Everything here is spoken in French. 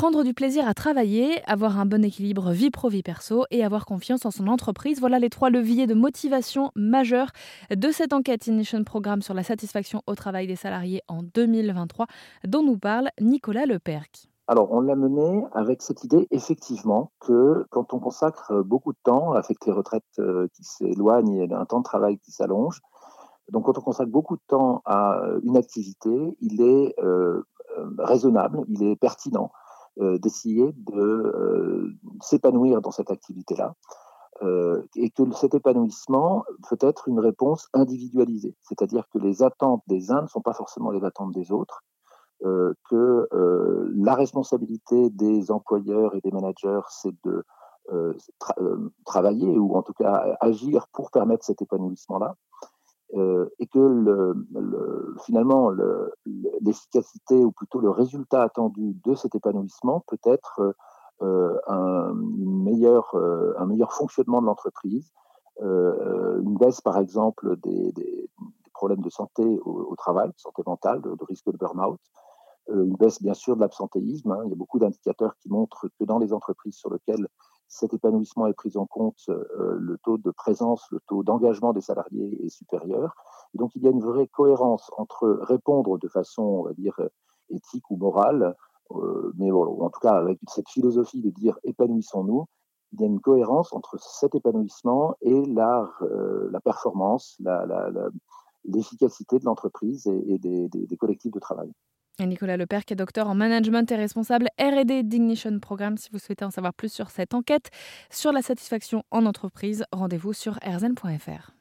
Prendre du plaisir à travailler, avoir un bon équilibre vie pro-vie perso et avoir confiance en son entreprise, voilà les trois leviers de motivation majeurs de cette enquête Ignition Programme sur la satisfaction au travail des salariés en 2023 dont nous parle Nicolas Leperc. Alors, on l'a mené avec cette idée, effectivement, que quand on consacre beaucoup de temps avec les retraites euh, qui s'éloignent et un temps de travail qui s'allonge, donc quand on consacre beaucoup de temps à une activité, il est euh, raisonnable, il est pertinent euh, d'essayer de euh, s'épanouir dans cette activité-là. Euh, et que cet épanouissement peut être une réponse individualisée, c'est-à-dire que les attentes des uns ne sont pas forcément les attentes des autres, que la responsabilité des employeurs et des managers, c'est de travailler ou en tout cas agir pour permettre cet épanouissement-là, euh, et que le, le, finalement l'efficacité ou plutôt le résultat attendu de cet épanouissement peut être euh, un, meilleur, euh, un meilleur fonctionnement de l'entreprise, euh, une baisse par exemple des, des, problèmes de santé au, travail, santé mentale, de, de risque de burn-out, une baisse bien sûr de l'absentéisme. Hein. Il y a beaucoup d'indicateurs qui montrent que dans les entreprises sur lesquelles cet épanouissement est pris en compte, euh, le taux de présence, le taux d'engagement des salariés est supérieur. Et donc il y a une vraie cohérence entre répondre de façon, on va dire, éthique ou morale, euh, mais bon, en tout cas avec cette philosophie de dire épanouissons-nous, il y a une cohérence entre cet épanouissement et la, euh, performance, l'efficacité de l'entreprise et, des collectifs de travail. Nicolas Leperc est docteur en management et responsable R&D d'Ignition Programme. Si vous souhaitez en savoir plus sur cette enquête sur la satisfaction en entreprise, rendez-vous sur rzn.fr.